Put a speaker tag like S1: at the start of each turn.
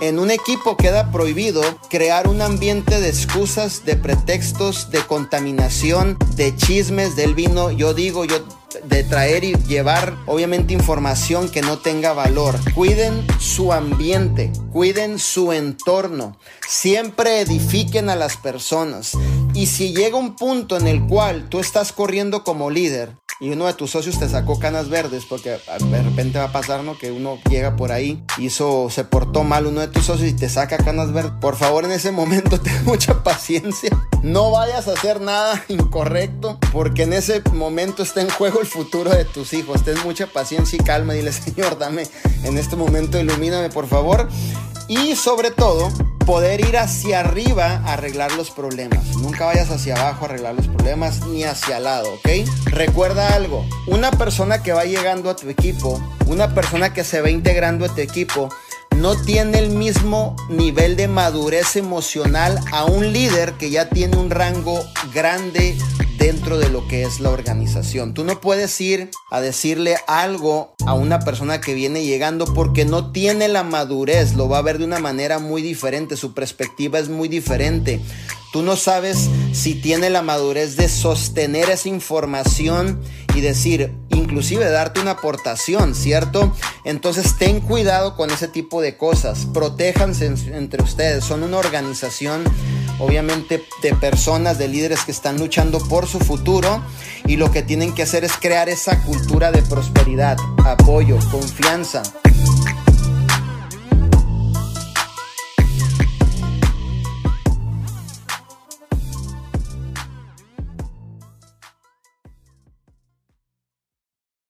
S1: En un equipo queda prohibido crear un ambiente de excusas, de pretextos, de contaminación, de chismes del vino. Yo digo, yo de traer y llevar obviamente información que no tenga valor. Cuiden su ambiente, cuiden su entorno, siempre edifiquen a las personas. Y si llega un punto en el cual tú estás corriendo como líder y uno de tus socios te sacó canas verdes, porque de repente va a pasar. Que uno llega por ahí, hizo, se portó mal uno de tus socios y te saca canas verdes. Por favor, en ese momento ten mucha paciencia. No vayas a hacer nada incorrecto, porque en ese momento está en juego el futuro de tus hijos. Ten mucha paciencia y calma. Dile, Señor, dame en este momento, ilumíname, por favor. Y sobre todo, poder ir hacia arriba a arreglar los problemas. Nunca vayas hacia abajo a arreglar los problemas ni hacia al lado, ¿ok? Recuerda algo, una persona que va llegando a tu equipo, una persona que se va integrando a tu equipo, no tiene el mismo nivel de madurez emocional a un líder que ya tiene un rango grande dentro de lo que es la organización. Tú no puedes ir a decirle algo a una persona que viene llegando porque no tiene la madurez, lo va a ver de una manera muy diferente, su perspectiva es muy diferente. Tú no sabes si tiene la madurez de sostener esa información y decir, inclusive darte una aportación, ¿cierto? Entonces ten cuidado con ese tipo de cosas, protéjanse entre ustedes, son una organización obviamente de personas, de líderes que están luchando por su futuro y lo que tienen que hacer es crear esa cultura de prosperidad, apoyo, confianza,